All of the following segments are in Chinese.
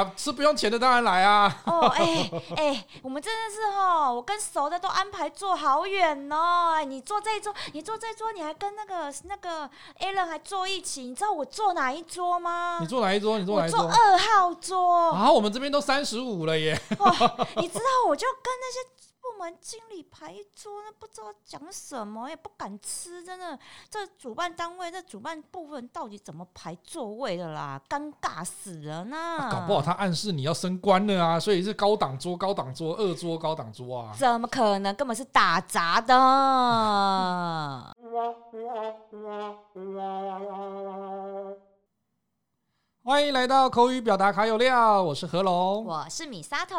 啊，吃不用钱的当然来啊。哦，哎哎，我们真的是哦，我跟熟的都安排坐好远哦。哎，你坐这一桌，你坐这一桌，你还跟那个那个 Alan 还坐一起。你知道我坐哪一桌吗？你坐哪一桌？你坐哪一桌？我坐二号桌。啊，我们这边都三十五了耶。哇，你知道我就跟那些。部门经理排一桌，那不知道讲什么，也不敢吃，真的。这主办单位，这主办部分到底怎么排座位的啦？尴尬死了呢、啊！搞不好他暗示你要升官了啊，所以是高档桌、高档桌、二桌、高档桌啊？怎么可能？根本是打杂的。欢迎来到口语表达卡有料，我是何龙，我是米沙头。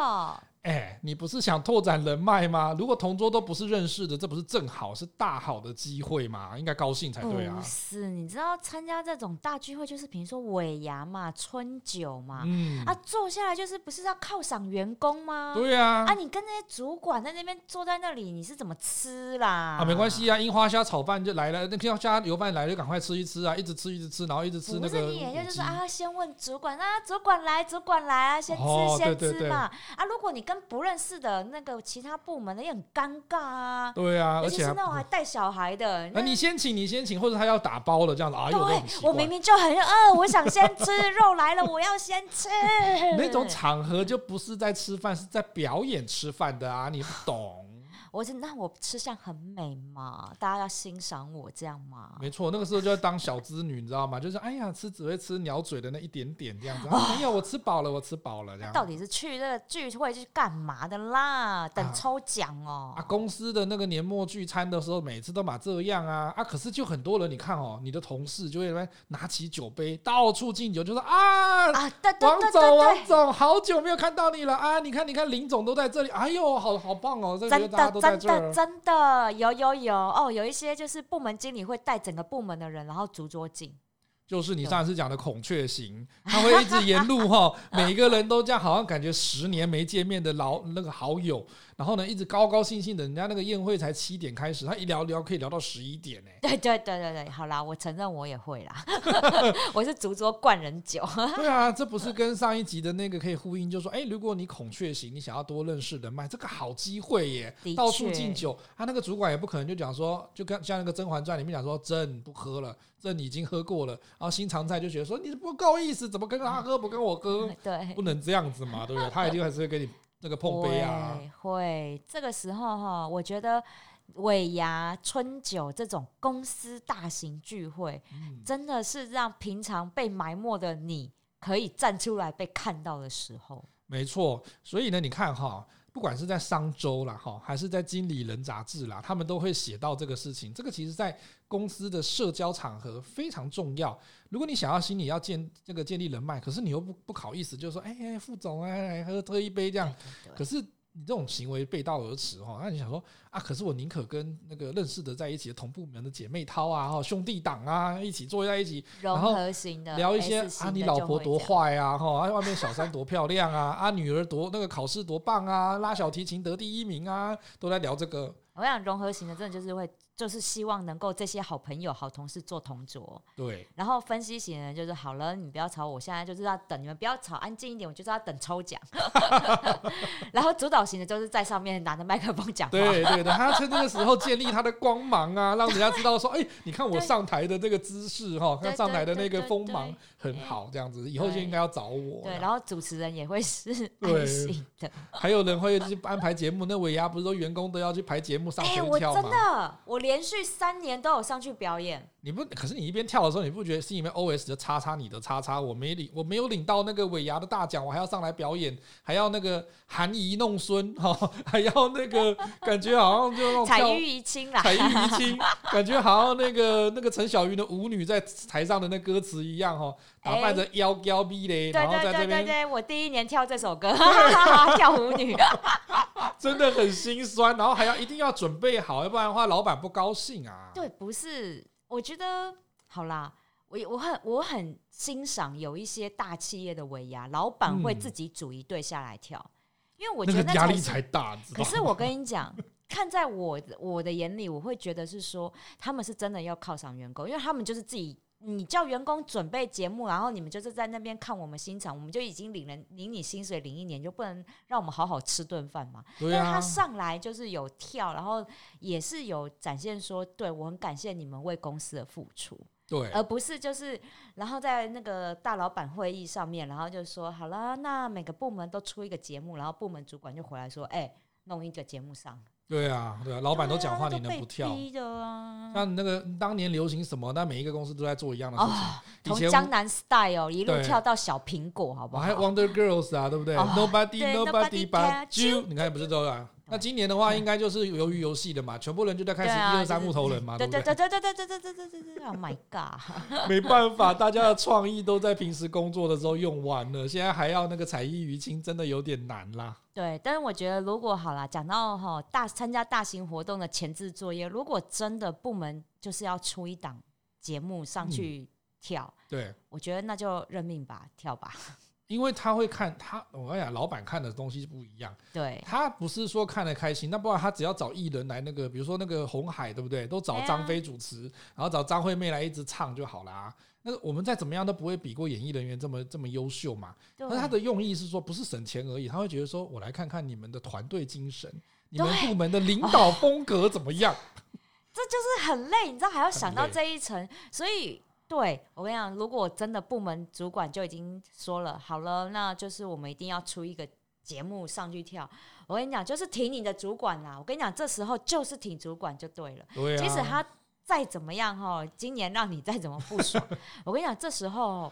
哎，你不是想拓展人脉吗？如果同桌都不是认识的，这不是正好是大好的机会吗？应该高兴才对啊！不是，你知道参加这种大聚会，就是比如说尾牙嘛、春酒嘛，嗯，啊，坐下来就是不是要犒赏员工吗？对啊，啊，你跟那些主管在那边坐在那里，你是怎么吃啦？啊，没关系啊，樱花虾炒饭就来了，那樱花虾油饭来了就赶快吃一吃啊，一直吃一直吃，然后一直吃那个。不是你也就是啊，先问主管啊，主管来，主管来啊，先吃、哦、先吃嘛。啊，如果你跟不认识的。那个其他部门的也很尴尬啊，对啊，而且是那种还带小孩的，那你先请，你先请，或者他要打包了这样子啊？对，我明明就很饿，我想先吃肉来了，我要先吃。那种场合就不是在吃饭，是在表演吃饭的啊，你不懂。我是那我吃相很美嘛，大家要欣赏我这样嘛？没错，那个时候就要当小资女，你知道吗？就是哎呀，吃只会吃鸟嘴的那一点点这样子。啊、没有，我吃饱了，我吃饱了这样。到底是去这个聚会是干嘛的啦？等抽奖哦、喔。啊，公司的那个年末聚餐的时候，每次都嘛这样啊啊！可是就很多人，你看哦，你的同事就会拿起酒杯到处敬酒，就说啊啊，对对对对王总王总，好久没有看到你了啊！你看你看，林总都在这里，哎呦，好好棒哦，这个大家都。真的真的有有有哦，有一些就是部门经理会带整个部门的人，然后逐桌进。就是你上次讲的孔雀型，他会一直沿路 哈，每一个人都这样，好像感觉十年没见面的老那个好友。然后呢，一直高高兴兴的，人家那个宴会才七点开始，他一聊聊可以聊到十一点 呢。对对对对对，好啦，我承认我也会啦，我是逐桌灌人酒。对啊，这不是跟上一集的那个可以呼应，就是说，哎，如果你孔雀型，你想要多认识人脉，这个好机会耶，到处敬酒。他那个主管也不可能就讲说，就跟像那个《甄嬛传》里面讲说，朕不喝了，朕已经喝过了。然后新常在就觉得说，你不够意思，怎么跟他喝不跟我喝？对，不能这样子嘛，对不对？他一定还是会跟你。那个碰杯啊，会这个时候哈，我觉得尾牙、春酒这种公司大型聚会，嗯、真的是让平常被埋没的你可以站出来被看到的时候。没错，所以呢，你看哈。不管是在商周啦，哈，还是在经理人杂志啦，他们都会写到这个事情。这个其实，在公司的社交场合非常重要。如果你想要心里要建这个建立人脉，可是你又不不好意思，就是说，哎、欸，副总啊，来喝喝一杯这样。可是。你这种行为背道而驰哈，那你想说啊？可是我宁可跟那个认识的在一起的同部门的姐妹淘啊、兄弟党啊一起坐在一起，融合型的，聊一些啊，你老婆多坏啊哈，啊外面小三多漂亮啊，啊女儿多那个考试多棒啊，拉小提琴得第一名啊，都在聊这个。我想融合型的，真的就是会。就是希望能够这些好朋友、好同事做同桌。对。然后分析型的人就是好了，你不要吵，我现在就是要等你们不要吵，安静一点，我就是要等抽奖。然后主导型的就是在上面拿着麦克风讲话。对对对，他要趁这个时候建立他的光芒啊，让人家知道说，哎，你看我上台的这个姿势哈，看上台的那个锋芒很好，这样子以后就应该要找我。对，然后主持人也会是安心的。还有人会去安排节目，那尾牙不是说员工都要去排节目上去跳吗？真的，我连。连续三年都有上去表演。你不，可是你一边跳的时候，你不觉得心里面 OS 就叉叉你的叉叉？我没领，我没有领到那个尾牙的大奖，我还要上来表演，还要那个含饴弄孙 哈，还要那个感觉好像就那种彩玉怡亲啦，彩玉怡亲，感觉好像那个那个陈小云的舞女在台上的那歌词一样哈，打扮着妖娇逼嘞，然后在这边。对对对对，我第一年跳这首歌，跳舞女，真的很心酸，然后还要一定要准备好，要不然的话老板不高兴啊。对，不是。我觉得好啦，我我很我很欣赏有一些大企业的尾牙，老板会自己组一队下来跳，嗯、因为我觉得那压力才大。可是我跟你讲，看在我我的眼里，我会觉得是说他们是真的要犒赏员工，因为他们就是自己你叫员工准备节目，然后你们就是在那边看我们欣赏，我们就已经领了领你薪水领一年，就不能让我们好好吃顿饭嘛？对啊。但是他上来就是有跳，然后也是有展现说，对，我很感谢你们为公司的付出。对，而不是就是，然后在那个大老板会议上面，然后就说好了，那每个部门都出一个节目，然后部门主管就回来说，哎、欸，弄一个节目上。对啊，对啊，老板都讲话，你能不跳？啊、像那个当年流行什么，那每一个公司都在做一样的事情。从、哦、江南 style 一路跳到小苹果，好不好？还有 Wonder Girls 啊，对不对、哦、？Nobody Nobody but you，你看不是都啊？那今年的话，应该就是由于游戏的嘛，全部人就在开始一二三木头人嘛，对不对？对对对对对对对对对对！Oh my god！没办法，大家的创意都在平时工作的时候用完了，现在还要那个彩衣娱亲，真的有点难啦。对，但是我觉得如果好了，讲到哈大参加大型活动的前置作业，如果真的部门就是要出一档节目上去跳，嗯、对，我觉得那就认命吧，跳吧。因为他会看他，我跟你讲，老板看的东西不一样。对，他不是说看的开心，那不然他只要找艺人来那个，比如说那个红海，对不对？都找张飞主持，然后找张惠妹来一直唱就好啦。那我们再怎么样都不会比过演艺人员这么这么优秀嘛。那他的用意是说，不是省钱而已，他会觉得说，我来看看你们的团队精神，你们部门的领导风格怎么样？这就是很累，你知道还要想到这一层，所以。对，我跟你讲，如果真的部门主管就已经说了，好了，那就是我们一定要出一个节目上去跳。我跟你讲，就是挺你的主管啦。我跟你讲，这时候就是挺主管就对了。对啊。即使他再怎么样哈，今年让你再怎么不爽，我跟你讲，这时候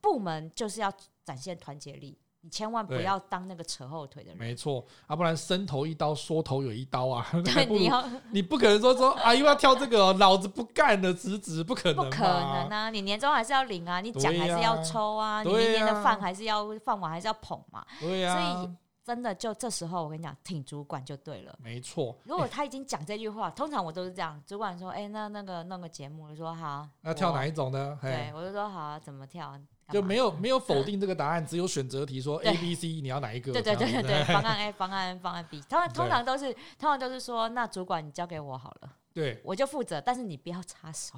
部门就是要展现团结力。你千万不要当那个扯后腿的人，没错啊，不然伸头一刀，缩头有一刀啊。对，你要你不可能说说啊，又要跳这个、哦，老子不干了，辞职，不可能，不可能啊！你年终还是要领啊，你奖还是要抽啊，啊你明年的饭还是要饭碗还是要捧嘛。对呀、啊，所以真的就这时候，我跟你讲，挺主管就对了。没错，如果他已经讲这句话，通常我都是这样，主管说，哎、欸，那那个弄个节目，我说好，要跳哪一种呢？对，我就说好，怎么跳？就没有没有否定这个答案，只有选择题说 A、B、C，你要哪一个？对对对对对，方案 A、方案方案 B，他们通常都是通常都是说，那主管你交给我好了，对，我就负责，但是你不要插手。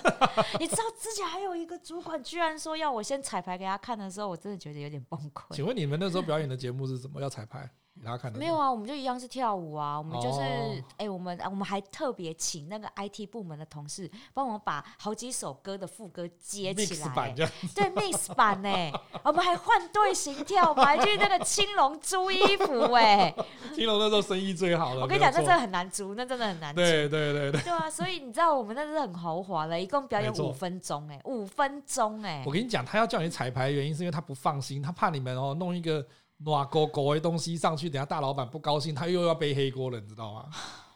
你知道之前还有一个主管居然说要我先彩排给他看的时候，我真的觉得有点崩溃。请问你们那时候表演的节目是什么？要彩排？没有啊，我们就一样是跳舞啊。我们就是，哎、哦欸，我们我们还特别请那个 IT 部门的同事帮我们把好几首歌的副歌接起来，对，mix 版呢。我们还换队形跳，我们还 去那个青龙租衣服哎。青龙那时候生意最好了。我跟你讲，那真的很难租，那真的很难租。对对对对。对啊，所以你知道我们那是很豪华的，一共表演五分钟哎，五分钟哎。我跟你讲，他要叫你彩排的原因是因为他不放心，他怕你们哦弄一个。哇，狗狗的东西上去，等下大老板不高兴，他又要背黑锅了，你知道吗？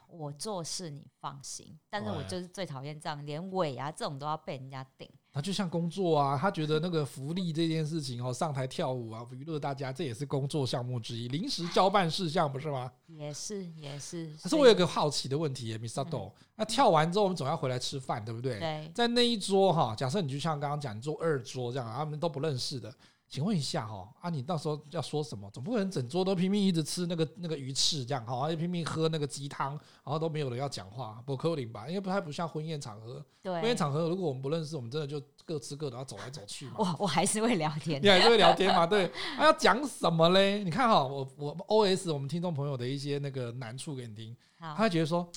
我做事你放心，但是我就是最讨厌这样，连尾啊这种都要被人家顶。他就像工作啊，他觉得那个福利这件事情哦，上台跳舞啊，娱乐大家，这也是工作项目之一，临时交办事项不是吗？也是也是。可是我有个好奇的问题，Misato，那跳完之后我们总要回来吃饭，对不对？对。在那一桌哈，假设你就像刚刚讲，你坐二桌这样，他们都不认识的。请问一下哈啊，你到时候要说什么？总不可能整桌都拼命一直吃那个那个鱼翅这样哈，而且拼命喝那个鸡汤，然后都没有人要讲话，不可能吧？因为不太不像婚宴场合。对，婚宴场合如果我们不认识，我们真的就各吃各的，要走来走去嘛。我我还是会聊天，你还是会聊天嘛？对，他 要讲什么嘞？你看哈，我我 OS 我们听众朋友的一些那个难处给你听，他会觉得说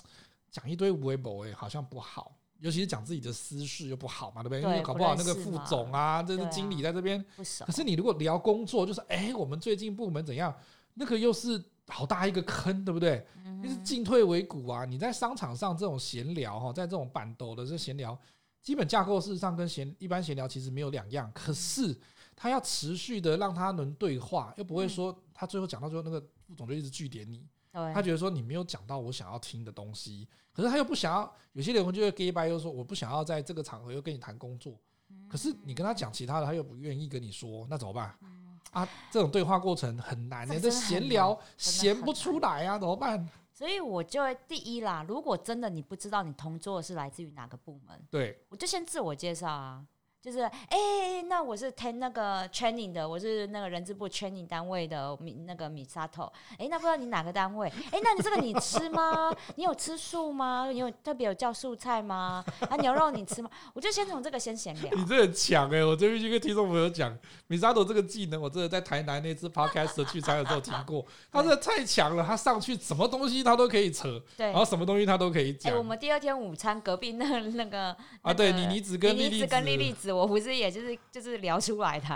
讲一堆微博诶，好像不好。尤其是讲自己的私事又不好嘛，对不对？对，因为搞不好那个副总啊，这是经理在这边。可是你如果聊工作，就是哎，我们最近部门怎样？那个又是好大一个坑，对不对？就是进退维谷啊！你在商场上这种闲聊哈，在这种板斗的这闲聊，基本架构事实上跟闲一般闲聊其实没有两样。可是他要持续的让他能对话，又不会说他最后讲到最后那个副总就一直据点你。他觉得说你没有讲到我想要听的东西，可是他又不想要。有些人就会 gay bye 又说我不想要在这个场合又跟你谈工作，可是你跟他讲其他的，他又不愿意跟你说，那怎么办？啊，这种对话过程很难，的这闲聊闲不出来啊，怎么办？所以我就会第一啦，如果真的你不知道你同桌是来自于哪个部门，对，我就先自我介绍啊。就是哎、欸，那我是 ten 那个 training 的，我是那个人资部 training 单位的米那个米沙头。哎，那不知道你哪个单位？哎，那你这个你吃吗？你有吃素吗？你有特别有叫素菜吗？啊，牛肉你吃吗？我就先从这个先闲聊。你这很强哎、欸！我这边就跟听众朋友讲，米沙头这个技能，我真的在台南那次 podcast 聚餐的时候听过。他真的太强了，他上去什么东西他都可以扯，对，然后什么东西他都可以讲。我们第二天午餐隔壁那个、那个啊，那个、对，妮妮子跟莉莉子我不是，也就是就是聊出来的，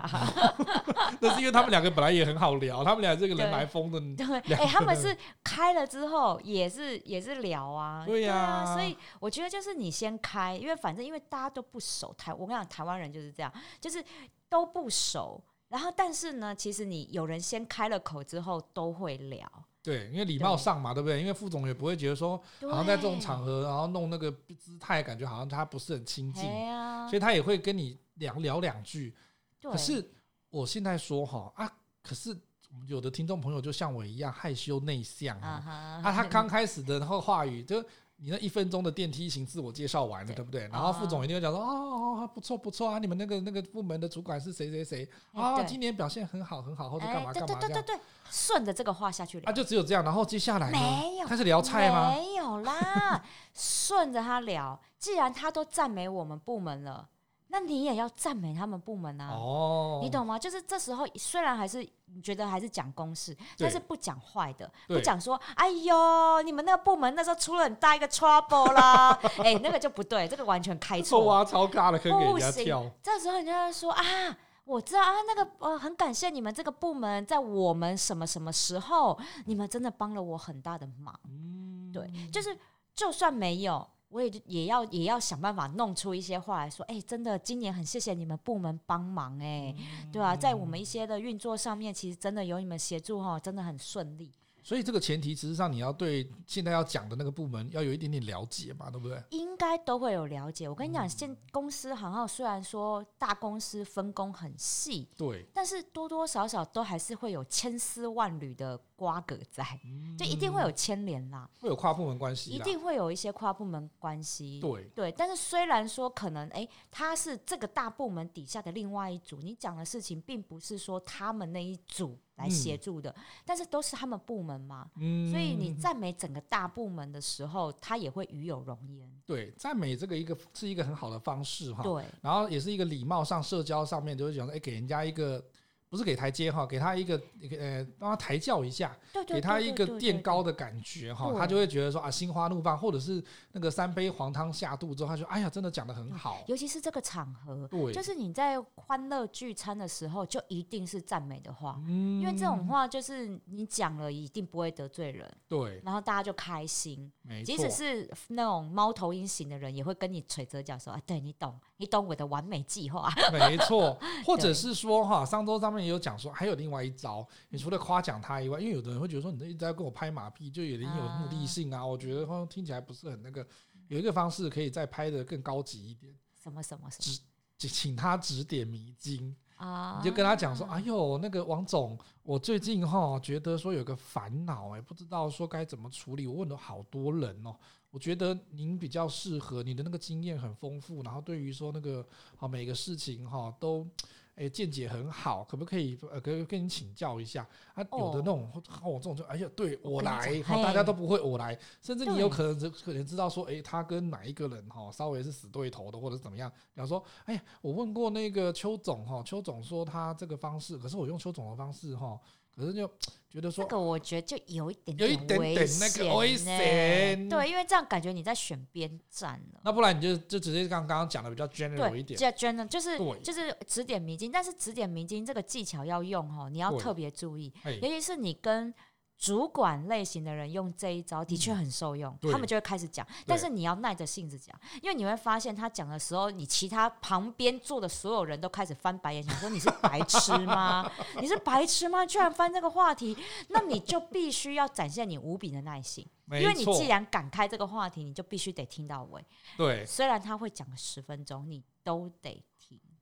那是因为他们两个本来也很好聊，他们俩这个人来疯的。对，哎、欸，他们是开了之后也是也是聊啊，对呀、啊啊，所以我觉得就是你先开，因为反正因为大家都不熟，台我跟你讲，台湾人就是这样，就是都不熟，然后但是呢，其实你有人先开了口之后都会聊。对，因为礼貌上嘛，对，对不对？因为副总也不会觉得说，好像在这种场合，然后弄那个姿态，感觉好像他不是很亲近，啊、所以他也会跟你聊聊两句。可是我现在说哈啊，可是有的听众朋友就像我一样害羞内向啊，啊，啊，他刚开始的话语就。你那一分钟的电梯型自我介绍完了，对，不对？然后副总一定会讲说：“哦哦，不错不错啊，你们那个那个部门的主管是谁谁谁啊？今年表现很好很好，或者干嘛干嘛这样。”对对对对，顺着这个话下去聊。啊，就只有这样。然后接下来呢？没有，开始聊菜吗？没有啦，顺着他聊。既然他都赞美我们部门了。那你也要赞美他们部门啊，哦，你懂吗？就是这时候虽然还是你觉得还是讲公事，但是不讲坏的，不讲说哎呦，你们那个部门那时候出了很大一个 trouble 啦，哎、欸，那个就不对，这个完全开错，哇，超尬的，可以给人家跳。这时候人家说啊，我知道啊，那个呃，很感谢你们这个部门在我们什么什么时候，你们真的帮了我很大的忙。嗯，对，就是就算没有。我也也要也要想办法弄出一些话来说，哎、欸，真的，今年很谢谢你们部门帮忙、欸，哎、嗯，对啊，在我们一些的运作上面，其实真的有你们协助哈，真的很顺利。所以这个前提，实际上你要对现在要讲的那个部门要有一点点了解嘛，对不对？应该都会有了解。我跟你讲，现公司行号虽然说大公司分工很细，对，但是多多少少都还是会有千丝万缕的瓜葛在，就一定会有牵连啦，会有跨部门关系，一定会有一些跨部门关系。对对，但是虽然说可能哎，他是这个大部门底下的另外一组，你讲的事情并不是说他们那一组。来协助的，嗯，但是都是他们部门嘛，嗯，所以你赞美整个大部门的时候，他也会与有容焉。对，赞美这个一个是一个很好的方式哈。对，然后也是一个礼貌上社交上面就是讲说，哎，给人家一个。不是给台阶哈，给他一个呃，帮他抬轿一下，给他一个垫高的感觉哈，他就会觉得说啊，心花怒放，或者是那个三杯黄汤下肚之后，他就哎呀，真的讲的很好。尤其是这个场合，对，就是你在欢乐聚餐的时候，就一定是赞美的话，嗯，因为这种话就是你讲了一定不会得罪人，对，然后大家就开心，没错，即使是那种猫头鹰型的人，也会跟你捶着脚说啊，对你懂。你懂我的完美计划，没错，或者是说哈，上周上面也有讲说，还有另外一招，你除了夸奖他以外，因为有的人会觉得说，你一直在跟我拍马屁，就有点有目的性啊，啊。我觉得好像听起来不是很那个，有一个方式可以再拍的更高级一点。什么什么什么？指请他指点迷津啊！你就跟他讲说，哎呦，那个王总，我最近哈觉得说有个烦恼，哎，不知道说该怎么处理。我问了好多人哦。我觉得您比较适合，你的那个经验很丰富，然后对于说那个好每个事情哈都诶见解很好，可不可以呃可以跟你请教一下啊？有的那种我这种就哎呀对我来，好大家都不会我来，甚至你有可能可能知道说诶他跟哪一个人哈稍微是死对头的或者怎么样，比方说哎呀我问过那个邱总哈，邱总说他这个方式，可是我用邱总的方式哈。可是就觉得说，这个我觉得就有一点点有一点点那个危险，对，因为这样感觉你在选边站了。那不然你就就直接刚刚讲的比较 general 一点，对，general 就是就是指点迷津，但是指点迷津这个技巧要用哦，你要特别注意，尤其是你跟。主管类型的人用这一招的确很受用，嗯，他们就会开始讲，但是你要耐着性子讲，因为你会发现他讲的时候，你其他旁边坐的所有人都开始翻白眼，想说你是白痴吗？你是白痴吗？居然翻这个话题，那你就必须要展现你无比的耐心，因为你既然敢开这个话题，你就必须得听到尾。对，虽然他会讲十分钟，你都得听。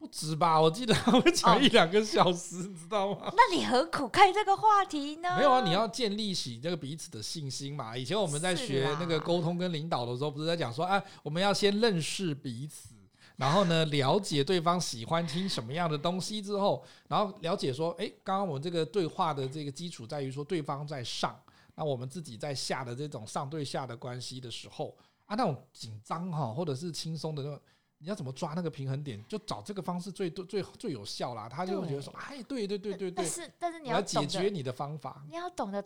不止吧？我记得他会讲一两个小时，哦，你知道吗？那你何苦开这个话题呢？没有啊，你要建立起这个彼此的信心嘛。以前我们在学那个沟通跟领导的时候，不是在讲说，哎，我们要先认识彼此。然后呢，了解对方喜欢听什么样的东西之后，然后了解说，哎，刚刚我们这个对话的这个基础在于说对方在上，那我们自己在下的这种上对下的关系的时候啊，那种紧张哈，或者是轻松的那种。你要怎么抓那个平衡点？就找这个方式最最最最有效啦。他就会觉得说：“哎，对对对对对。”但是但是你要解决你的方法，你要懂得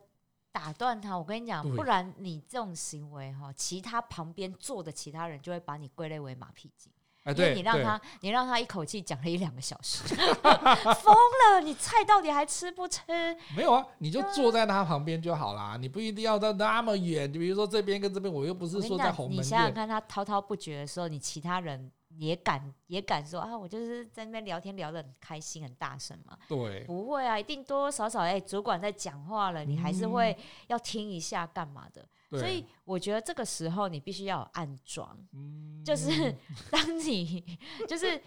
打断他。我跟你讲，不然你这种行为哈，其他旁边坐的其他人就会把你归类为马屁精。哎，对，你让他你让他一口气讲了一两个小时，疯了！你菜到底还吃不吃？没有啊，你就坐在他旁边就好啦。你不一定要到那么远。就比如说这边跟这边，我又不是说在鸿门。你想想看，他滔滔不绝的时候，你其他人。也敢也敢说啊，我就是在那边聊天聊得很开心很大声嘛。对，不会啊，一定多多少少哎、欸，主管在讲话了，你还是会要听一下干嘛的。嗯、所以我觉得这个时候你必须要有暗装，嗯、就是 当你就是。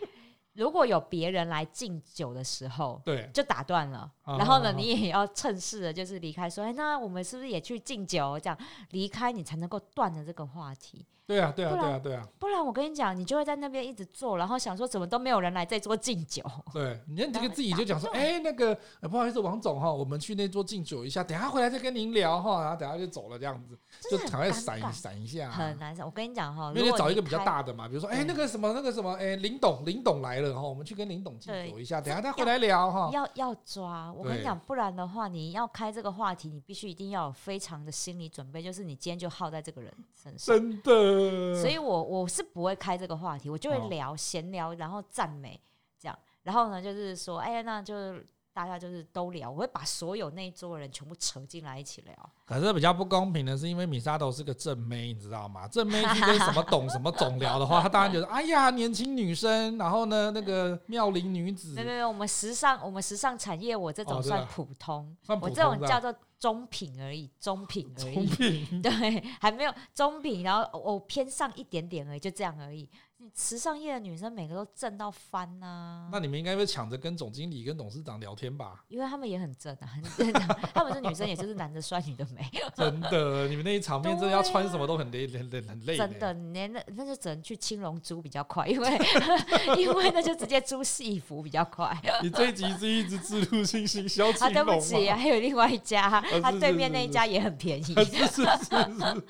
如果有别人来敬酒的时候，对，就打断了。然后呢，你也要趁势的，就是离开，说，哎，那我们是不是也去敬酒？这样离开，你才能够断了这个话题。对啊，对啊，对啊，对啊。不然我跟你讲，你就会在那边一直坐，然后想说，怎么都没有人来这桌敬酒。对，你这个自己就讲说，哎，那个不好意思，王总哈，我们去那桌敬酒一下，等下回来再跟您聊哈，然后等下就走了这样子，就赶快闪闪一下。很难闪。我跟你讲哈，因为找一个比较大的嘛，比如说，哎，那个什么，那个什么，哎，林董，林董来了。然后我们去跟林董敬酒一下，等下他回来聊哈。要要抓，我跟你讲，不然的话，你要开这个话题，你必须一定要有非常的心理准备，就是你今天就耗在这个人身上。真的。所以我我是不会开这个话题，我就会聊闲聊，然后赞美这样，然后呢，就是说，哎呀，那就。大家就是都聊，我会把所有那一桌的人全部扯进来一起聊。可是比较不公平的是，因为米沙豆是个正妹，你知道吗？正妹去跟什么懂什么总聊的话，她当然觉得哎呀，年轻女生，然后呢，那个妙龄女子。没有没有，我们时尚，我们时尚产业，我这种算普通，哦、算普通，我这种叫做中品而已，中品而已。中品 对，还没有中品，然后我偏上一点点而已，就这样而已。时尚业的女生每个都正到翻呐、啊，那你们应该会抢着跟总经理、跟董事长聊天吧？因为他们也很正啊，很正啊，他们是女生，也就是男的帅，女的美。真的，你们那一场面真的要穿什么都很累，很累，很累。真的，连那那就只能去青龙租比较快，因为 因为那就直接租戏服比较快。你这一集是一直自录信息消息。啊，对不起，还有另外一家，他对面那一家也很便宜。是是是，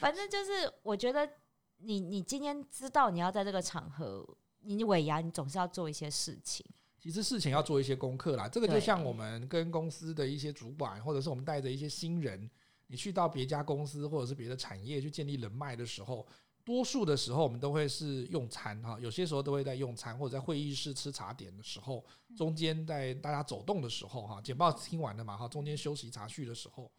反正就是我觉得。你你今天知道你要在这个场合，你尾牙你总是要做一些事情。其实事情要做一些功课啦，这个就像我们跟公司的一些主管，或者是我们带着一些新人，你去到别家公司或者是别的产业去建立人脉的时候，多数的时候我们都会是用餐哈，有些时候都会在用餐或者在会议室吃茶点的时候，中间在大家走动的时候哈，简报听完了嘛哈，中间休息茶叙的时候。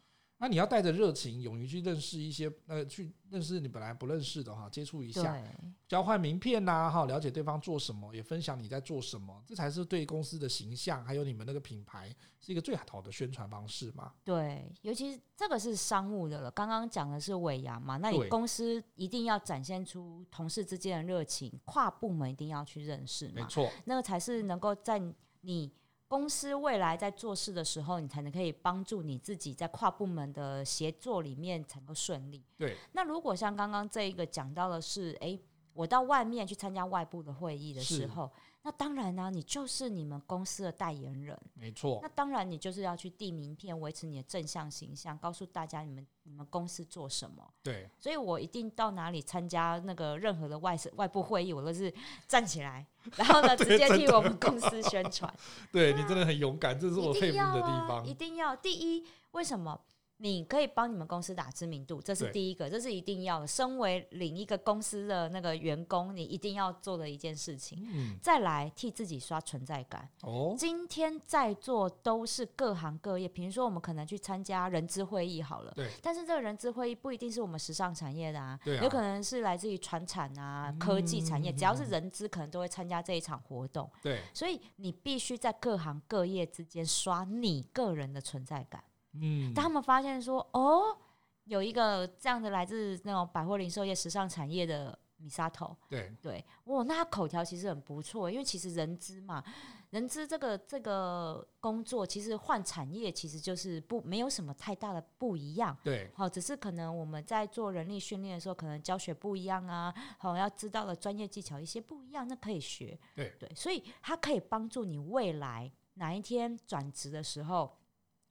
那你要带着热情，勇于去认识一些呃，去认识你本来不认识的哈，接触一下，交换名片呐哈，了解对方做什么，也分享你在做什么，这才是对公司的形象还有你们那个品牌是一个最好的宣传方式嘛。对，尤其这个是商务的了。刚刚讲的是尾牙嘛，那你公司一定要展现出同事之间的热情，跨部门一定要去认识嘛，没错，那个才是能够在你。公司未来在做事的时候，你才能可以帮助你自己在跨部门的协作里面才能够顺利。对。那如果像刚刚这一个讲到的是，诶、欸，我到外面去参加外部的会议的时候。那当然呢、啊，你就是你们公司的代言人，没错。那当然，你就是要去递名片，维持你的正向形象，告诉大家你们你们公司做什么。对，所以我一定到哪里参加那个任何的外外部会议，我都是站起来，然后呢，直接替我们公司宣传。对，你真的很勇敢，这是我佩服的地方。一定要，第一，为什么？你可以帮你们公司打知名度，这是第一个，这是一定要的。身为领一个公司的那个员工，你一定要做的一件事情。嗯，再来替自己刷存在感。哦，今天在座都是各行各业，比如说我们可能去参加人资会议好了，对。但是这个人资会议不一定是我们时尚产业的啊，对啊，有可能是来自于传产啊、科技产业，只要是人资，可能都会参加这一场活动。对，所以你必须在各行各业之间刷你个人的存在感。嗯，当他们发现说，哦，有一个这样的来自那种百货零售业、时尚产业的 Misato，对。对，哇，那他口条其实很不错，因为其实人资嘛，人资这个这个工作其实换产业其实就是不没有什么太大的不一样，对，好，只是可能我们在做人力训练的时候，可能教学不一样啊，好，要知道的专业技巧一些不一样，那可以学，对。对，所以它可以帮助你未来哪一天转职的时候，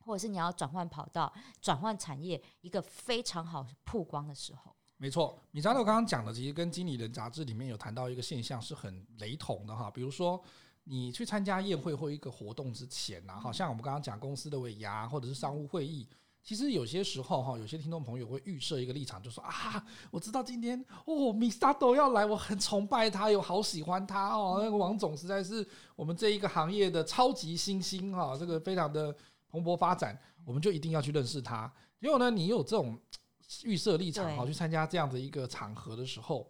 或者是你要转换跑道、转换产业，一个非常好曝光的时候。没错，米扎豆刚刚讲的，其实跟经理人杂志里面有谈到一个现象是很雷同的哈。比如说，你去参加宴会或一个活动之前呐，好像我们刚刚讲公司的尾牙或者是商务会议，其实有些时候哈，有些听众朋友会预设一个立场，就说啊，我知道今天哦，米扎豆要来，我很崇拜他，有好喜欢他哦，那个王总实在是我们这一个行业的超级新星哈，这个非常的蓬勃发展，我们就一定要去认识他。结果呢，你有这种。预设立场好，去参加这样的一个场合的时候，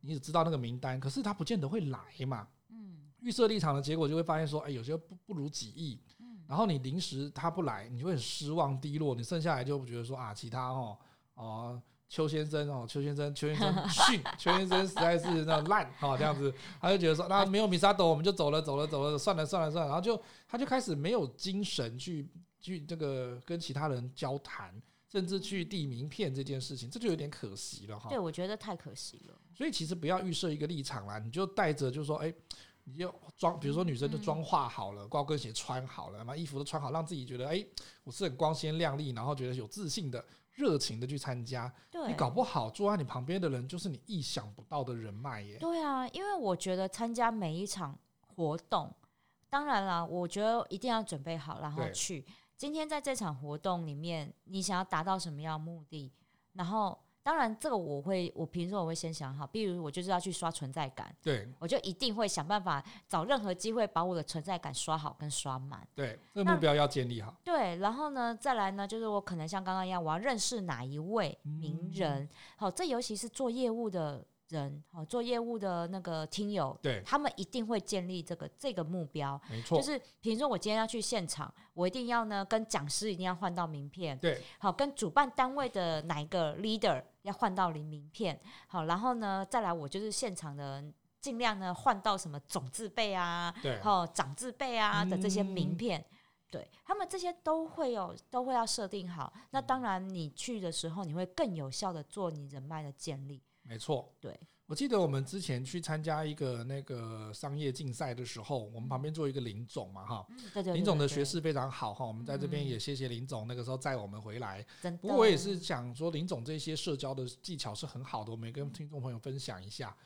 你只知道那个名单，可是他不见得会来嘛。嗯预设立场的结果就会发现说，哎，有些不不如己意。然后你临时他不来，你就会很失望低落。你剩下来就觉得说啊，其他哦哦，邱先生哦，邱先生，邱先生逊，邱先生实在是那烂哦，这样子，他就觉得说，那没有米沙朵，我们就走了，走了，走了，算了，算了，算了。然后就他就开始没有精神去去这个跟其他人交谈。甚至去递名片这件事情，这就有点可惜了哈。对，我觉得太可惜了。所以其实不要预设一个立场啦，你就带着就是说，哎，你就妆，比如说女生就妆化好了，高跟鞋穿好了，把衣服都穿好，让自己觉得，哎，我是很光鲜亮丽，然后觉得有自信的、热情的去参加。对，你搞不好坐在你旁边的人就是你意想不到的人脉耶。对啊，因为我觉得参加每一场活动，当然啦，我觉得一定要准备好，然后去。今天在这场活动里面，你想要达到什么样的目的？然后，当然这个我会，我平时我会先想好，比如我就是要去刷存在感，对，我就一定会想办法找任何机会把我的存在感刷好跟刷满。对，这个目标要建立好。对，然后呢，再来呢，就是我可能像刚刚一样，我要认识哪一位名人。好、嗯，这尤其是做业务的。人哦，做业务的那个听友，对，他们一定会建立这个这个目标，没错。就是比如说，我今天要去现场，我一定要呢跟讲师一定要换到名片，对，好，跟主办单位的哪一个 leader 要换到领名片，好，然后呢再来我就是现场的尽量呢换到什么总字辈啊，对，哦长字辈啊的这些名片，嗯、对他们这些都会有都会要设定好。那当然你去的时候，你会更有效的做你人脉的建立。没错，对，我记得我们之前去参加一个那个商业竞赛的时候，我们旁边做一个林总嘛，哈，林总的学识非常好哈，我们在这边也谢谢林总，那个时候载我们回来。不过我也是想说，林总这些社交的技巧是很好的，我们也跟听众朋友分享一下。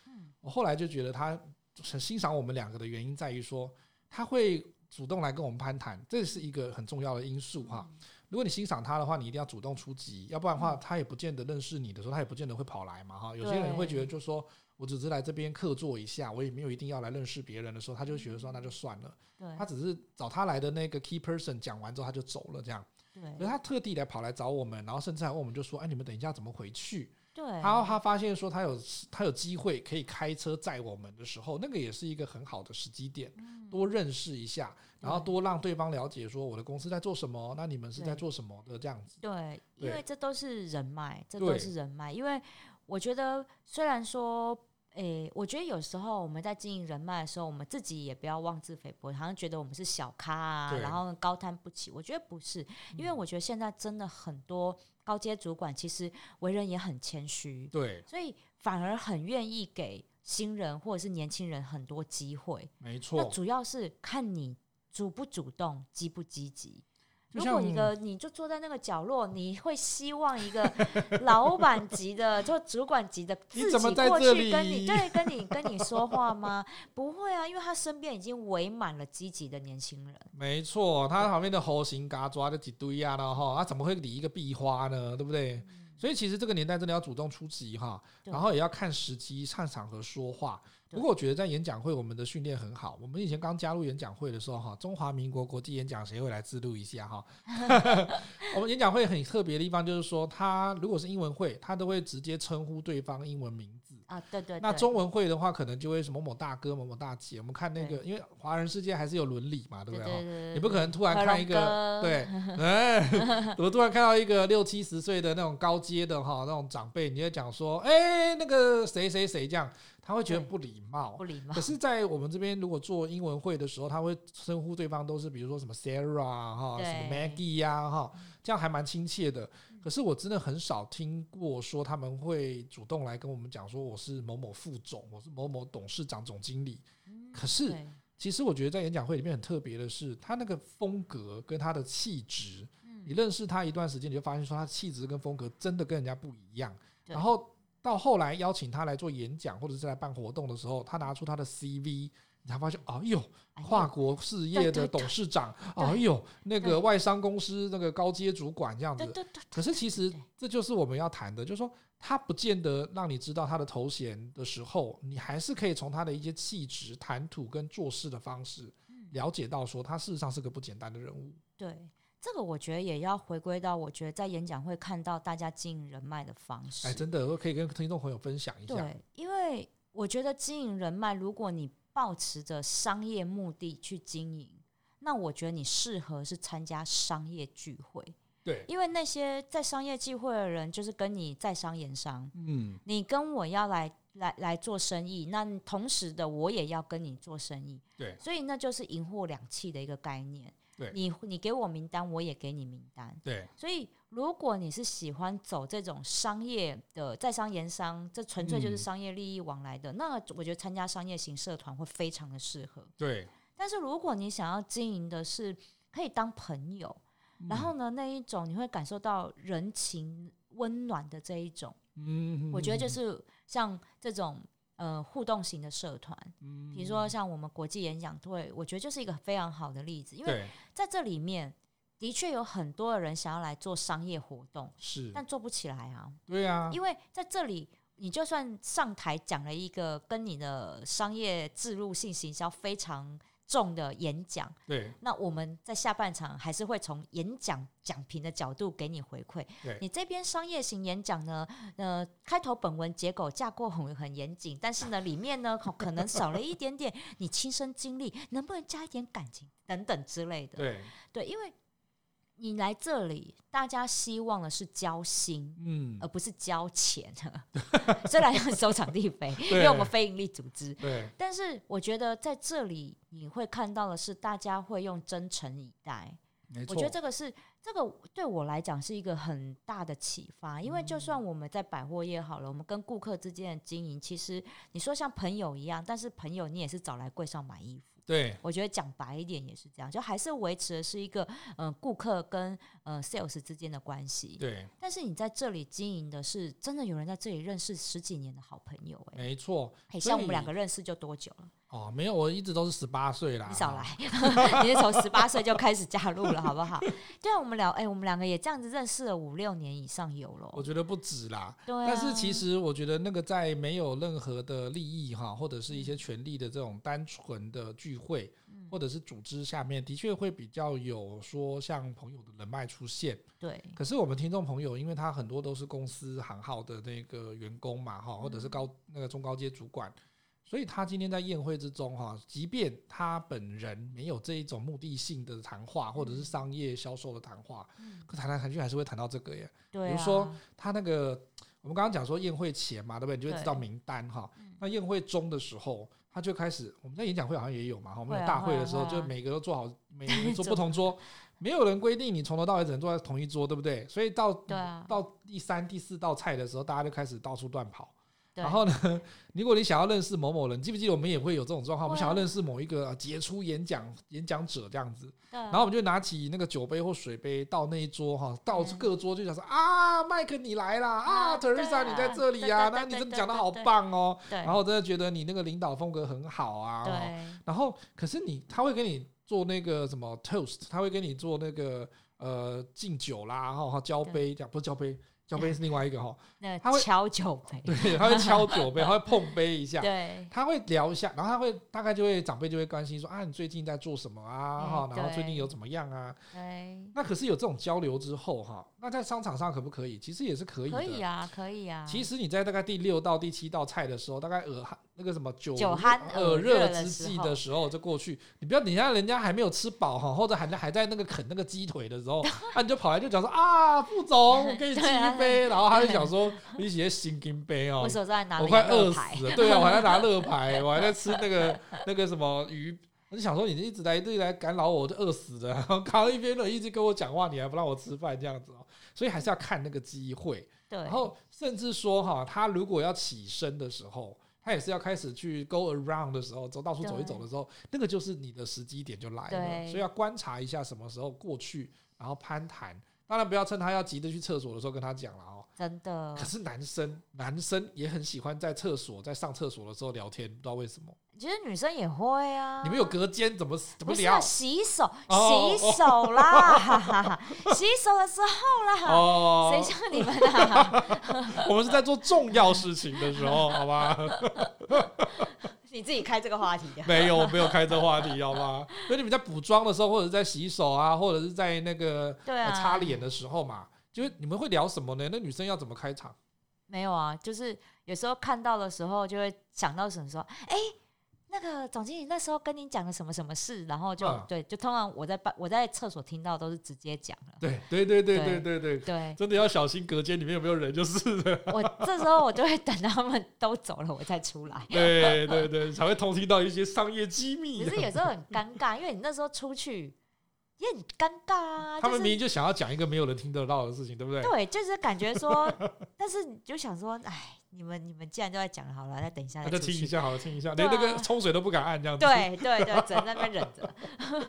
我后来就觉得他很欣赏我们两个的原因在于说，他会主动来跟我们攀谈，这是一个很重要的因素哈。如果你欣赏他的话，你一定要主动出击，要不然的话，他也不见得认识你的时候，他也不见得会跑来嘛哈。有些人会觉得，就说我只是来这边客座一下，我也没有一定要来认识别人的时候，他就觉得说那就算了。他只是找他来的那个 key person 讲完之后他就走了这样。对，所以他特地来跑来找我们，然后甚至还问我们就说：“哎，你们等一下怎么回去？”对，然后他发现说他有他有机会可以开车载我们的时候，那个也是一个很好的时机点，多认识一下，然后多让对方了解说我的公司在做什么，那你们是在做什么的这样子。对，因为这都是人脉，这都是人脉。因为我觉得虽然说。诶，我觉得有时候我们在经营人脉的时候，我们自己也不要妄自菲薄，好像觉得我们是小咖啊，然后高攀不起。我觉得不是，因为我觉得现在真的很多高阶主管其实为人也很谦虚，对，所以反而很愿意给新人或者是年轻人很多机会。没错，那主要是看你主不主动，积不积极。如果一个你就坐在那个角落，你会希望一个 老板级的，就主管级的自己过去跟你对跟你跟你说话吗？不会啊，因为他身边已经围满了积极的年轻人。没错，他旁边的猴形嘎抓的几堆啊，然后他怎么会理一个壁花呢？对不对？嗯、所以其实这个年代真的要主动出击哈，然后也要看时机、看场合说话。不过我觉得在演讲会，我们的训练很好。我们以前刚加入演讲会的时候，哈，中华民国国际演讲协会来自录一下哈。我们演讲会很特别的地方就是说，他如果是英文会，他都会直接称呼对方英文名字。啊，对对。那中文会的话，可能就会是某某大哥、某某大姐。我们看那个，因为华人世界还是有伦理嘛，对不对？你不可能突然看一个，对，哎，我突然看到一个六七十岁的那种高阶的哈那种长辈，你就讲说，哎，那个谁谁谁这样。他会觉得不礼貌，不礼貌。可是，在我们这边，如果做英文会的时候，他会称呼对方都是，比如说什么 Sarah 哈，什么 Maggie 呀哈，这样还蛮亲切的。可是我真的很少听过说他们会主动来跟我们讲说我是某某副总，我是某某董事长、总经理。可是，其实我觉得在演讲会里面很特别的是，他那个风格跟他的气质，你认识他一段时间，你就发现说他气质跟风格真的跟人家不一样。然后。到后来邀请他来做演讲，或者是来办活动的时候，他拿出他的 CV，你才发现，哎呦，跨国事业的董事长，哎呦，那个外商公司那个高阶主管这样子。可是其实这就是我们要谈的，就是说他不见得让你知道他的头衔的时候，你还是可以从他的一些气质、谈吐跟做事的方式，了解到说他事实上是个不简单的人物。对。这个我觉得也要回归到，我觉得在演讲会看到大家经营人脉的方式。哎，真的，我可以跟听众朋友分享一下。对，因为我觉得经营人脉，如果你抱持着商业目的去经营，那我觉得你适合是参加商业聚会。对，因为那些在商业聚会的人，就是跟你在商言商。嗯，你跟我要来来来做生意，那同时的我也要跟你做生意。对，所以那就是银货两气的一个概念。对你你给我名单，我也给你名单。对，所以如果你是喜欢走这种商业的在商言商，这纯粹就是商业利益往来的，嗯、那我觉得参加商业型社团会非常的适合。对，但是如果你想要经营的是可以当朋友，嗯、然后呢那一种你会感受到人情温暖的这一种，嗯，我觉得就是像这种。呃，互动型的社团，比如说像我们国际演讲会，我觉得就是一个非常好的例子，因为在这里面的确有很多的人想要来做商业活动，是，但做不起来啊。对啊，因为在这里，你就算上台讲了一个跟你的商业置入性行销非常重的演讲，对，那我们在下半场还是会从演讲讲评的角度给你回馈。对，你这边商业型演讲呢，呃，开头本文结构架构很很严谨，但是呢，里面呢 可能少了一点点你亲身经历，能不能加一点感情等等之类的？对，对，因为。你来这里，大家希望的是交心，嗯，而不是交钱。虽然要收场地费，因为我们非盈利组织，对。但是我觉得在这里，你会看到的是，大家会用真诚以待。我觉得这个是这个对我来讲是一个很大的启发，因为就算我们在百货业好了，我们跟顾客之间的经营，其实你说像朋友一样，但是朋友你也是找来柜上买衣服。对，我觉得讲白一点也是这样，就还是维持的是一个嗯、呃、顾客跟呃 sales 之间的关系。对，但是你在这里经营的是真的有人在这里认识十几年的好朋友哎、欸，没错，像我们两个认识就多久了？哦，没有，我一直都是十八岁啦。你少来，你是从十八岁就开始加入了，好不好？对啊，我们聊，哎、欸，我们两个也这样子认识了五六年以上有了。我觉得不止啦。对啊。但是其实我觉得那个在没有任何的利益哈，或者是一些权利的这种单纯的聚会，嗯、或者是组织下面，的确会比较有说像朋友的人脉出现。对。可是我们听众朋友，因为他很多都是公司行号的那个员工嘛，哈，或者是高那个中高阶主管。所以他今天在宴会之中哈，即便他本人没有这一种目的性的谈话，或者是商业销售的谈话，可谈来谈去还是会谈到这个耶。对，比如说他那个，我们刚刚讲说宴会前嘛，对不对？你就会知道名单哈。那宴会中的时候，他就开始，我们在演讲会好像也有嘛，我们有大会的时候，就每个都坐好，每个坐不同桌，没有人规定你从头到尾只能坐在同一桌，对不对？所以到到第三、第四道菜的时候，大家就开始到处乱跑。然后呢，如果你想要认识某某人，记不记得我们也会有这种状况？我们想要认识某一个杰出演讲演讲者这样子，然后我们就拿起那个酒杯或水杯到那一桌哈，到各桌就想说啊，麦克你来啦，啊，特蕾莎你在这里呀，那你真的讲的好棒哦，然后我真的觉得你那个领导风格很好啊，然后可是你他会给你做那个什么 toast，他会给你做那个呃敬酒啦，然后交杯这样，不是交杯。交杯是另外一个哈，他会敲酒杯，对，他会敲酒杯，他会碰杯一下，对，他会聊一下，然后他会大概就会长辈就会关心说啊，你最近在做什么啊？哈，然后最近有怎么样啊？那可是有这种交流之后哈，那在商场上可不可以？其实也是可以的。可以啊，可以啊。其实你在大概第六道、第七道菜的时候，大概耳那个什么酒酒酣耳热之际的时候，就过去。你不要等下人家还没有吃饱哈，或者还在还在那个啃那个鸡腿的时候，啊，你就跑来就讲说啊，副总，我给你敬一杯。然后他就想说，你写新金杯哦，我快饿死了。对啊，我还在拿乐牌，我还在吃那个那个什么鱼。我就想说，你一直来一直来干扰我，我就饿死了。然后扛一边的一直跟我讲话，你还不让我吃饭这样子哦。所以还是要看那个机会。对。然后甚至说哈，他如果要起身的时候，他也是要开始去 go around 的时候，走到处走一走的时候，那个就是你的时机点就来了。对。所以要观察一下什么时候过去，然后攀谈。当然不要趁他要急着去厕所的时候跟他讲了哦。真的。可是男生男生也很喜欢在厕所在上厕所的时候聊天，不知道为什么。其实女生也会啊。你们有隔间怎么怎么聊？洗手，洗手啦，洗手的时候啦。哦。谁像你们啊？我们是在做重要事情的时候，好吧？你自己开这个话题。没有，我没有开这个话题，好吗？所以你们在补妆的时候，或者在洗手啊，或者是在那个擦脸的时候嘛，就是你们会聊什么呢？那女生要怎么开场？没有啊，就是有时候看到的时候，就会想到什么说，哎。那个总经理那时候跟你讲了什么什么事，然后就、啊、对，就通常我在办我在厕所听到都是直接讲了。对对对对对对对对，真的要小心隔间里面有没有人就是了。我这时候我就会等他们都走了，我再出来。对对对，才会偷听到一些商业机密。可是有时候很尴尬，因为你那时候出去也很尴尬啊。他们明明就想要讲一个没有人听得到的事情，对不对？对，就是感觉说，但是你就想说，哎。你们你们既然都在讲了，好了，那等一下再，再听一下，好了，听一下，连那个冲水都不敢按这样子。对对对，只能在那边忍着。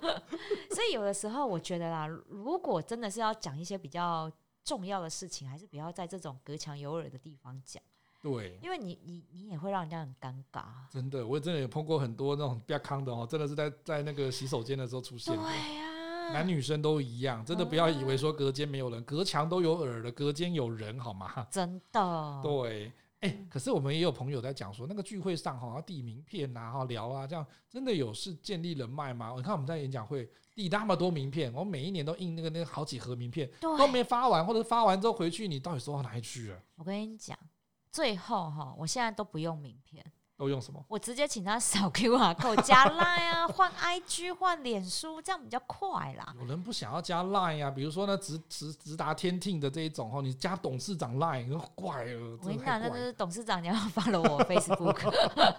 所以有的时候我觉得啦，如果真的是要讲一些比较重要的事情，还是不要在这种隔墙有耳的地方讲。对，因为你你你也会让人家很尴尬。真的，我真的有碰过很多那种比较康的哦，真的是在在那个洗手间的时候出现。对呀，男女生都一样，真的不要以为说隔间没有人，隔墙都有耳的，隔间有人好吗？真的。对。哎、欸，可是我们也有朋友在讲说，那个聚会上哈要递名片呐，哈聊啊，这样真的有是建立人脉吗？你看我们在演讲会递那么多名片，我们每一年都印那个那个好几盒名片，都没发完，或者发完之后回去，你到底收到哪里去了？我跟你讲，最后哈，我现在都不用名片。都用什么？我直接请他扫 QR code 加 Line 啊，换 IG 换脸书，这样比较快啦。有人不想要加 Line 啊，比如说呢，直直直达天听的这一种哦，你加董事长 Line 就怪了。我跟你讲，那就是董事长你要 follow 我 Facebook。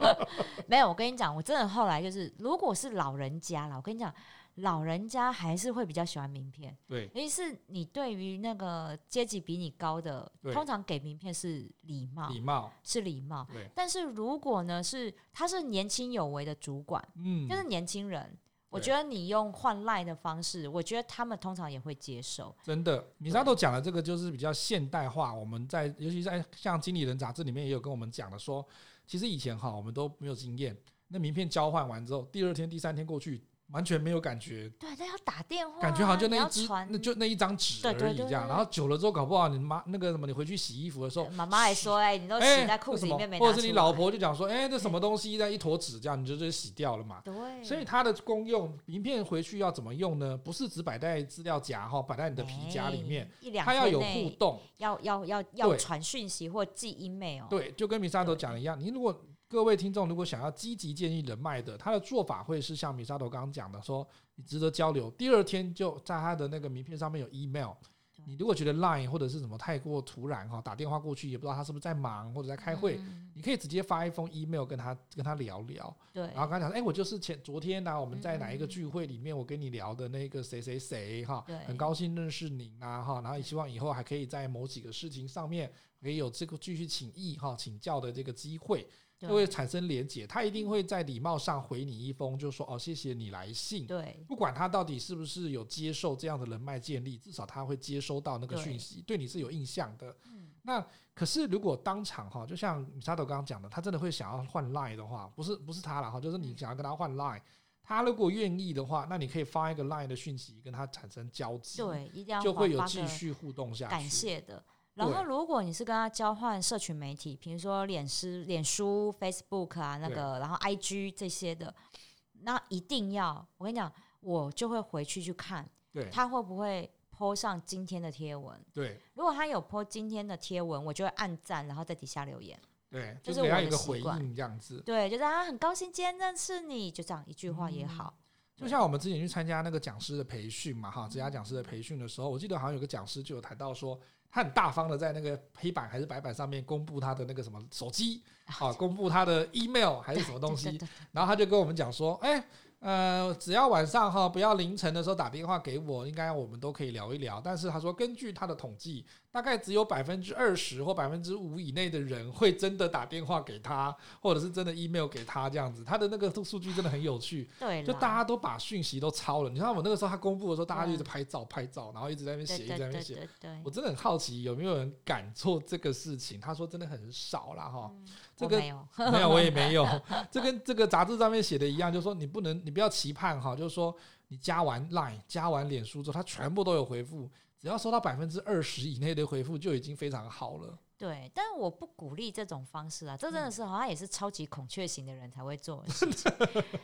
没有，我跟你讲，我真的后来就是，如果是老人家了，我跟你讲。老人家还是会比较喜欢名片，对，尤其是你对于那个阶级比你高的，通常给名片是礼貌，礼貌是礼貌。对，但是如果呢是他是年轻有为的主管，嗯，就是年轻人，我觉得你用换赖的方式，我觉得他们通常也会接受。真的，米莎都讲了这个就是比较现代化。我们在尤其在像《经理人》杂志里面也有跟我们讲的说，其实以前哈我们都没有经验，那名片交换完之后，第二天、第三天过去。完全没有感觉，对，那要打电话，感觉好像就那一支，那就那一张纸而已，这样。然后久了之后，搞不好你妈那个什么，你回去洗衣服的时候，妈妈还说：“哎，你都洗在裤子里面没拿出来。”或者是你老婆就讲说：“哎，这什么东西在一坨纸这样，你就就洗掉了嘛。”对。所以它的功用，名片回去要怎么用呢？不是只摆在资料夹哈，摆在你的皮夹里面，它要有互动，要要要要传讯息或寄 email。对，就跟米莎头讲的一样，你如果。各位听众，如果想要积极建立人脉的，他的做法会是像米沙头刚刚讲的，说你值得交流。第二天就在他的那个名片上面有 email。你如果觉得 line 或者是什么太过突然哈，打电话过去也不知道他是不是在忙或者在开会，你可以直接发一封 email 跟他跟他聊聊。对，然后刚才讲，哎，我就是前昨天呢，我们在哪一个聚会里面，我跟你聊的那个谁谁谁哈，很高兴认识您啊哈，然后也希望以后还可以在某几个事情上面可以有这个继续请益哈请教的这个机会。就会产生连结，他一定会在礼貌上回你一封，就说哦，谢谢你来信。对，不管他到底是不是有接受这样的人脉建立，至少他会接收到那个讯息，对，对你是有印象的。嗯，那可是如果当场哈，就像米沙头刚刚讲的，他真的会想要换 line 的话，不是不是他了哈，就是你想要跟他换 line，他如果愿意的话，那你可以发一个 line 的讯息跟他产生交集，对，一定要就会有继续互动下去。感谢的。然后，如果你是跟他交换社群媒体，比如说脸书、脸书、Facebook 啊，那个，然后 IG 这些的，那一定要，我跟你讲，我就会回去去看，他会不会 po 上今天的贴文。对，如果他有 po 今天的贴文，我就会按赞，然后在底下留言。对，就是给他一个回应这样子。对，就是他很高兴今天认识你，就这样一句话也好。嗯就像我们之前去参加那个讲师的培训嘛，哈，职涯讲师的培训的时候，我记得好像有个讲师就有谈到说，他很大方的在那个黑板还是白板上面公布他的那个什么手机啊，公布他的 email 还是什么东西，然后他就跟我们讲说，哎。呃，只要晚上哈，不要凌晨的时候打电话给我，应该我们都可以聊一聊。但是他说，根据他的统计，大概只有百分之二十或百分之五以内的人会真的打电话给他，或者是真的 email 给他这样子。他的那个数据真的很有趣，对，就大家都把讯息都抄了。你看我那个时候他公布的时候，大家就一直拍照拍照，然后一直在那边写，一直在那边写。我真的很好奇有没有人敢做这个事情。他说真的很少啦哈。嗯这个没有，没有，我也没有。这跟这个杂志上面写的一样，就是说你不能，你不要期盼哈，就是说你加完 Line、加完脸书之后，他全部都有回复，只要收到百分之二十以内的回复就已经非常好了。对，但是我不鼓励这种方式啊，这真的是好像也是超级孔雀型的人才会做的事 情。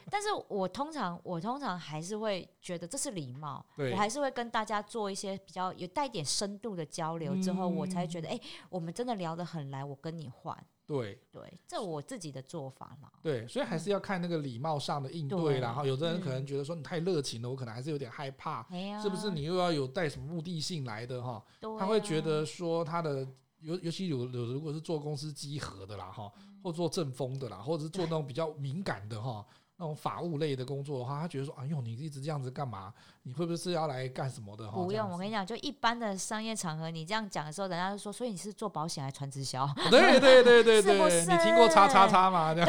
但是我通常我通常还是会觉得这是礼貌，我还是会跟大家做一些比较有带点深度的交流之后，我才觉得哎，我们真的聊得很来，我跟你换。对对，这我自己的做法嘛。对，所以还是要看那个礼貌上的应对，然后有的人可能觉得说你太热情了，我可能还是有点害怕，是不是？你又要有带什么目的性来的哈？他会觉得说他的尤尤其有有如果是做公司集合的啦哈，或做正风的啦，或者是做那种比较敏感的哈。那种法务类的工作的话，他觉得说：“哎呦，你一直这样子干嘛？你会不会是要来干什么的？”不用，我跟你讲，就一般的商业场合，你这样讲的时候，人家就说：“所以你是做保险还是传直销？”对对对对对，是是你听过叉叉叉吗？对。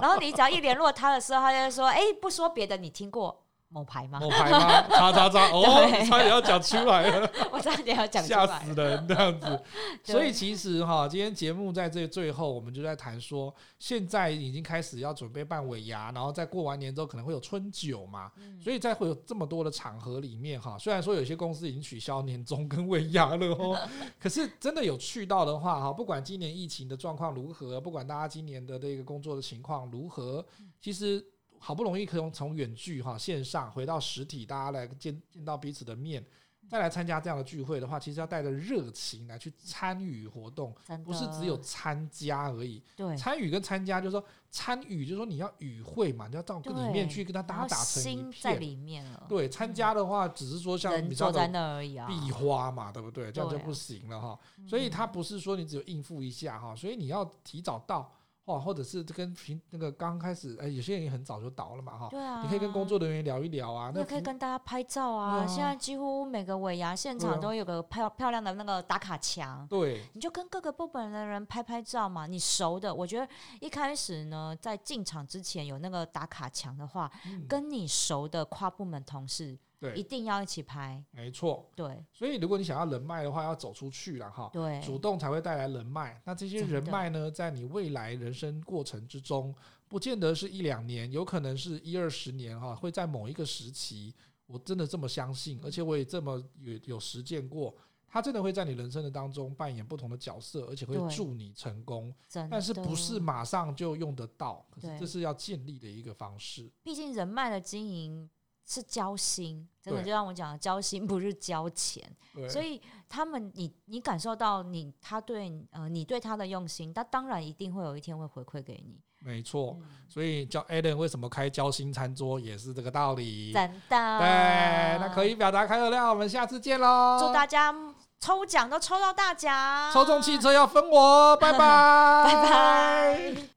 然后你只要一联络他的时候，他就会说：“哎，不说别的，你听过？”某牌吗？某牌吗？叉叉叉 哦，差点要讲出来了，我差点要讲出来，吓死人这样子。所以其实哈，今天节目在这最后，我们就在谈说，现在已经开始要准备办尾牙，然后在过完年之后可能会有春酒嘛。所以在会有这么多的场合里面哈，虽然说有些公司已经取消年终跟尾牙了哦，可是真的有去到的话哈，不管今年疫情的状况如何，不管大家今年的这个工作的情况如何，其实。好不容易可以从远距哈线上回到实体，大家来见见到彼此的面，再来参加这样的聚会的话，其实要带着热情来去参与活动，不是只有参加而已。对，参与跟参加就是说参与，就是说你要与会嘛，你要到里面去跟他大家打成一片。在里面了。对，参加的话只是说像比较在那而已啊，壁花嘛，对不对？这样就不行了哈。所以他不是说你只有应付一下哈，所以你要提早到。哇，或者是跟平那个刚开始，哎，有些人也很早就到了嘛，哈。对啊。你可以跟工作人员聊一聊啊。那可以跟大家拍照啊。啊现在几乎每个尾牙现场都有个漂漂亮的那个打卡墙。对。你就跟各个部门的人拍拍照嘛。你熟的，我觉得一开始呢，在进场之前有那个打卡墙的话，嗯、跟你熟的跨部门同事。对，一定要一起拍，没错。对，所以如果你想要人脉的话，要走出去了哈。对，主动才会带来人脉。那这些人脉呢，在你未来人生过程之中，不见得是一两年，有可能是一二十年哈。会在某一个时期，我真的这么相信，而且我也这么有有实践过，他真的会在你人生的当中扮演不同的角色，而且会助你成功。但是不是马上就用得到？可是这是要建立的一个方式。毕竟人脉的经营。是交心，真的就像我讲的，交心不是交钱，所以他们你你感受到你他对呃你对他的用心，他当然一定会有一天会回馈给你。没错，所以叫 Allen 为什么开交心餐桌也是这个道理。真的，对，那可以表达开热量，我们下次见喽！祝大家抽奖都抽到大奖，抽中汽车要分我，拜拜，拜拜。